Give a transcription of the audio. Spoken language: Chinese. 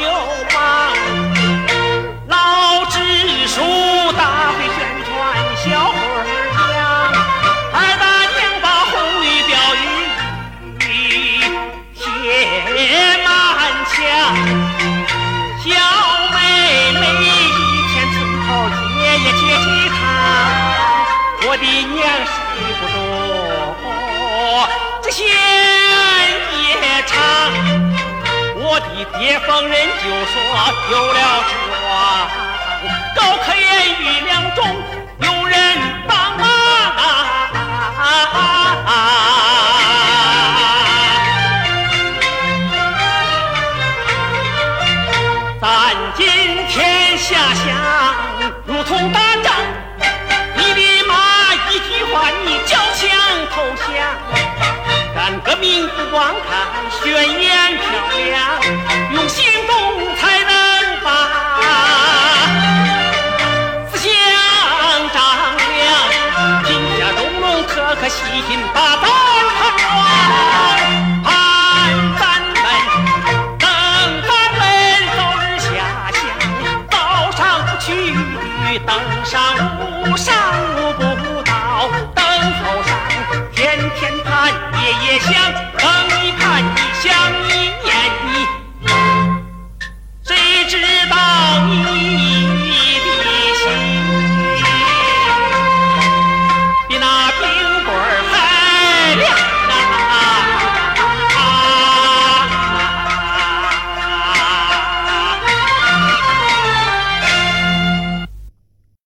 有忙老支书，大会宣传小会讲，二大娘把红玉标语写满墙，小妹妹一天村头爷爷接起他，我的娘睡不着。就说有了指望，高科言语两中有人帮忙咱今天下乡如同打仗，不光看宣言漂亮用行动才能把思想丈量贫家中农颗颗心心把党盼盼咱们等咱们早日下乡早上去登上路上五步到等候上天天盼夜夜想